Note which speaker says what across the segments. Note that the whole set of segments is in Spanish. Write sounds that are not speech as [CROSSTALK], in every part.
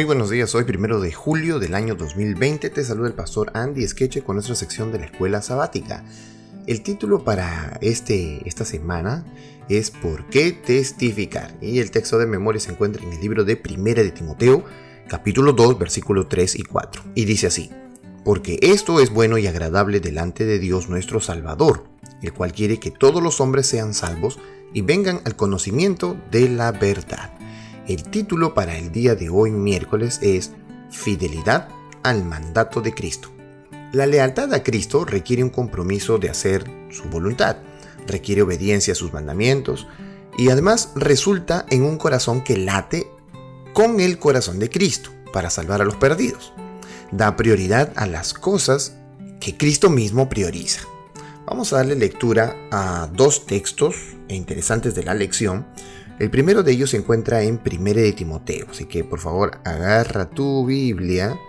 Speaker 1: Muy buenos días, hoy primero de julio del año 2020 te saluda el pastor Andy Skeche con nuestra sección de la escuela sabática. El título para este, esta semana es ¿Por qué testificar? Y el texto de memoria se encuentra en el libro de Primera de Timoteo, capítulo 2, versículos 3 y 4. Y dice así, Porque esto es bueno y agradable delante de Dios nuestro Salvador, el cual quiere que todos los hombres sean salvos y vengan al conocimiento de la verdad. El título para el día de hoy miércoles es Fidelidad al mandato de Cristo. La lealtad a Cristo requiere un compromiso de hacer su voluntad, requiere obediencia a sus mandamientos y además resulta en un corazón que late con el corazón de Cristo para salvar a los perdidos. Da prioridad a las cosas que Cristo mismo prioriza. Vamos a darle lectura a dos textos interesantes de la lección el primero de ellos se encuentra en 1 de Timoteo, así que por favor agarra tu Biblia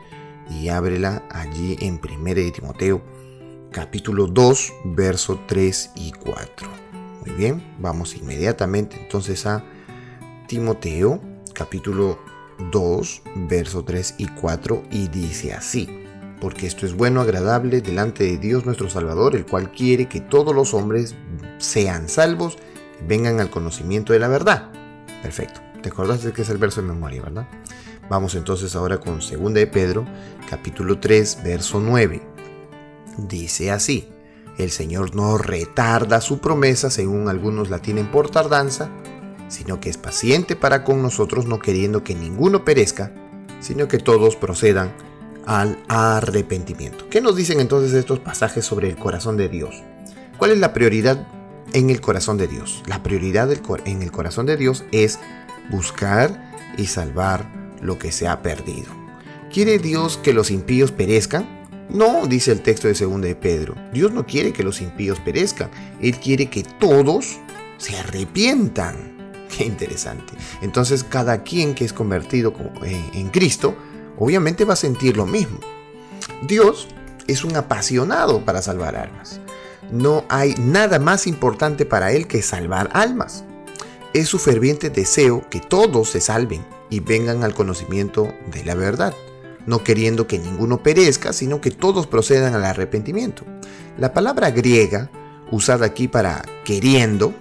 Speaker 1: y ábrela allí en 1 de Timoteo, capítulo 2, verso 3 y 4. Muy bien, vamos inmediatamente entonces a Timoteo, capítulo 2, verso 3 y 4, y dice así, porque esto es bueno, agradable delante de Dios nuestro Salvador, el cual quiere que todos los hombres sean salvos vengan al conocimiento de la verdad. Perfecto. ¿Te acordás de que es el verso de memoria, verdad? Vamos entonces ahora con 2 de Pedro, capítulo 3, verso 9. Dice así, el Señor no retarda su promesa, según algunos la tienen por tardanza, sino que es paciente para con nosotros, no queriendo que ninguno perezca, sino que todos procedan al arrepentimiento. ¿Qué nos dicen entonces estos pasajes sobre el corazón de Dios? ¿Cuál es la prioridad en el corazón de Dios. La prioridad en el corazón de Dios es buscar y salvar lo que se ha perdido. ¿Quiere Dios que los impíos perezcan? No, dice el texto de 2 de Pedro. Dios no quiere que los impíos perezcan. Él quiere que todos se arrepientan. [LAUGHS] Qué interesante. Entonces cada quien que es convertido eh, en Cristo, obviamente va a sentir lo mismo. Dios es un apasionado para salvar almas no hay nada más importante para él que salvar almas. Es su ferviente deseo que todos se salven y vengan al conocimiento de la verdad, no queriendo que ninguno perezca, sino que todos procedan al arrepentimiento. La palabra griega usada aquí para queriendo,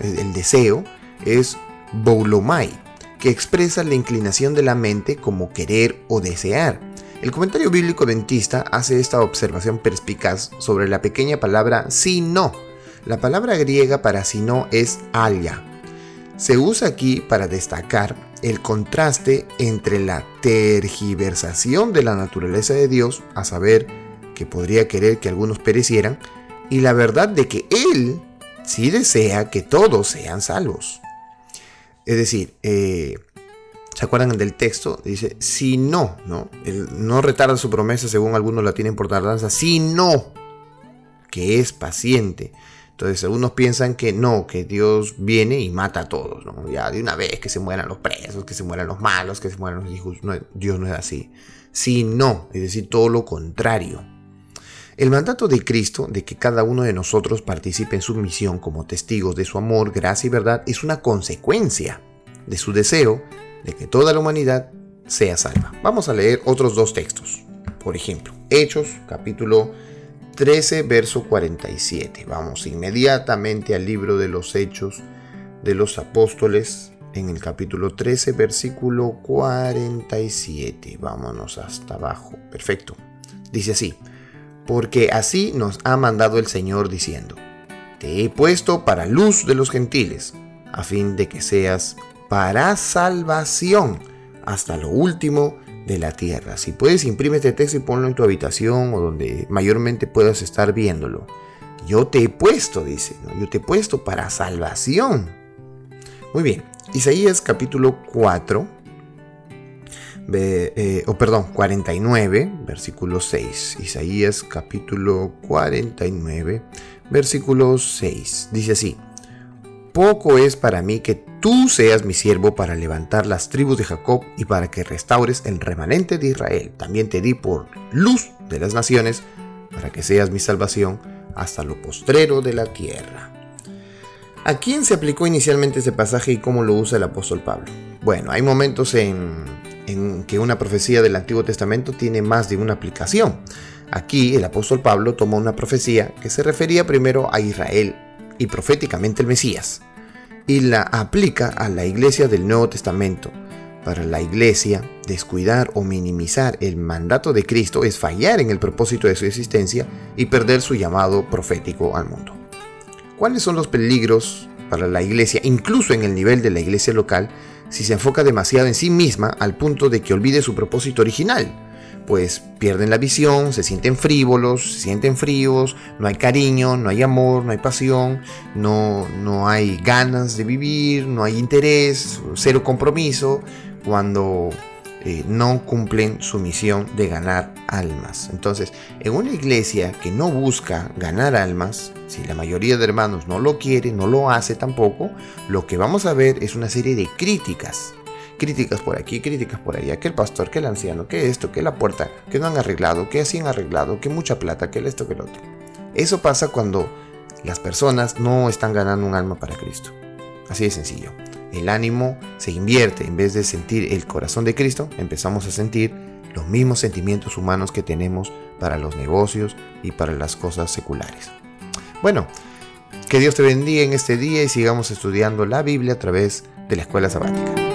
Speaker 1: el deseo, es boulomai, que expresa la inclinación de la mente como querer o desear el comentario bíblico adventista hace esta observación perspicaz sobre la pequeña palabra si no. La palabra griega para si no es alia. Se usa aquí para destacar el contraste entre la tergiversación de la naturaleza de Dios, a saber, que podría querer que algunos perecieran, y la verdad de que Él sí desea que todos sean salvos. Es decir, eh, ¿Se acuerdan del texto? Dice, si no, ¿no? no retarda su promesa, según algunos la tienen por tardanza, sino que es paciente. Entonces algunos piensan que no, que Dios viene y mata a todos, ¿no? Ya de una vez que se mueran los presos, que se mueran los malos, que se mueran los hijos. Dios no es así. Sino, es decir, todo lo contrario. El mandato de Cristo de que cada uno de nosotros participe en su misión como testigos de su amor, gracia y verdad es una consecuencia de su deseo de que toda la humanidad sea salva. Vamos a leer otros dos textos. Por ejemplo, Hechos capítulo 13, verso 47. Vamos inmediatamente al libro de los Hechos de los Apóstoles en el capítulo 13, versículo 47. Vámonos hasta abajo. Perfecto. Dice así, porque así nos ha mandado el Señor diciendo, te he puesto para luz de los gentiles, a fin de que seas para salvación hasta lo último de la tierra. Si puedes, imprime este texto y ponlo en tu habitación o donde mayormente puedas estar viéndolo. Yo te he puesto, dice, yo te he puesto para salvación. Muy bien, Isaías capítulo 4, eh, o perdón, 49, versículo 6. Isaías capítulo 49, versículo 6. Dice así, poco es para mí que tú seas mi siervo para levantar las tribus de Jacob y para que restaures el remanente de Israel. También te di por luz de las naciones, para que seas mi salvación hasta lo postrero de la tierra. ¿A quién se aplicó inicialmente este pasaje y cómo lo usa el apóstol Pablo? Bueno, hay momentos en, en que una profecía del Antiguo Testamento tiene más de una aplicación. Aquí el apóstol Pablo tomó una profecía que se refería primero a Israel y proféticamente el Mesías, y la aplica a la iglesia del Nuevo Testamento. Para la iglesia, descuidar o minimizar el mandato de Cristo es fallar en el propósito de su existencia y perder su llamado profético al mundo. ¿Cuáles son los peligros para la iglesia, incluso en el nivel de la iglesia local, si se enfoca demasiado en sí misma al punto de que olvide su propósito original? Pues pierden la visión, se sienten frívolos, se sienten fríos, no hay cariño, no hay amor, no hay pasión, no, no hay ganas de vivir, no hay interés, cero compromiso, cuando eh, no cumplen su misión de ganar almas. Entonces, en una iglesia que no busca ganar almas, si la mayoría de hermanos no lo quiere, no lo hace tampoco, lo que vamos a ver es una serie de críticas. Críticas por aquí, críticas por allá, que el pastor, que el anciano, que esto, que la puerta, que no han arreglado, que así han arreglado, que mucha plata, que esto, que el otro. Eso pasa cuando las personas no están ganando un alma para Cristo. Así de sencillo el ánimo se invierte, en vez de sentir el corazón de Cristo, empezamos a sentir los mismos sentimientos humanos que tenemos para los negocios y para las cosas seculares. Bueno, que Dios te bendiga en este día y sigamos estudiando la Biblia a través de la escuela sabática.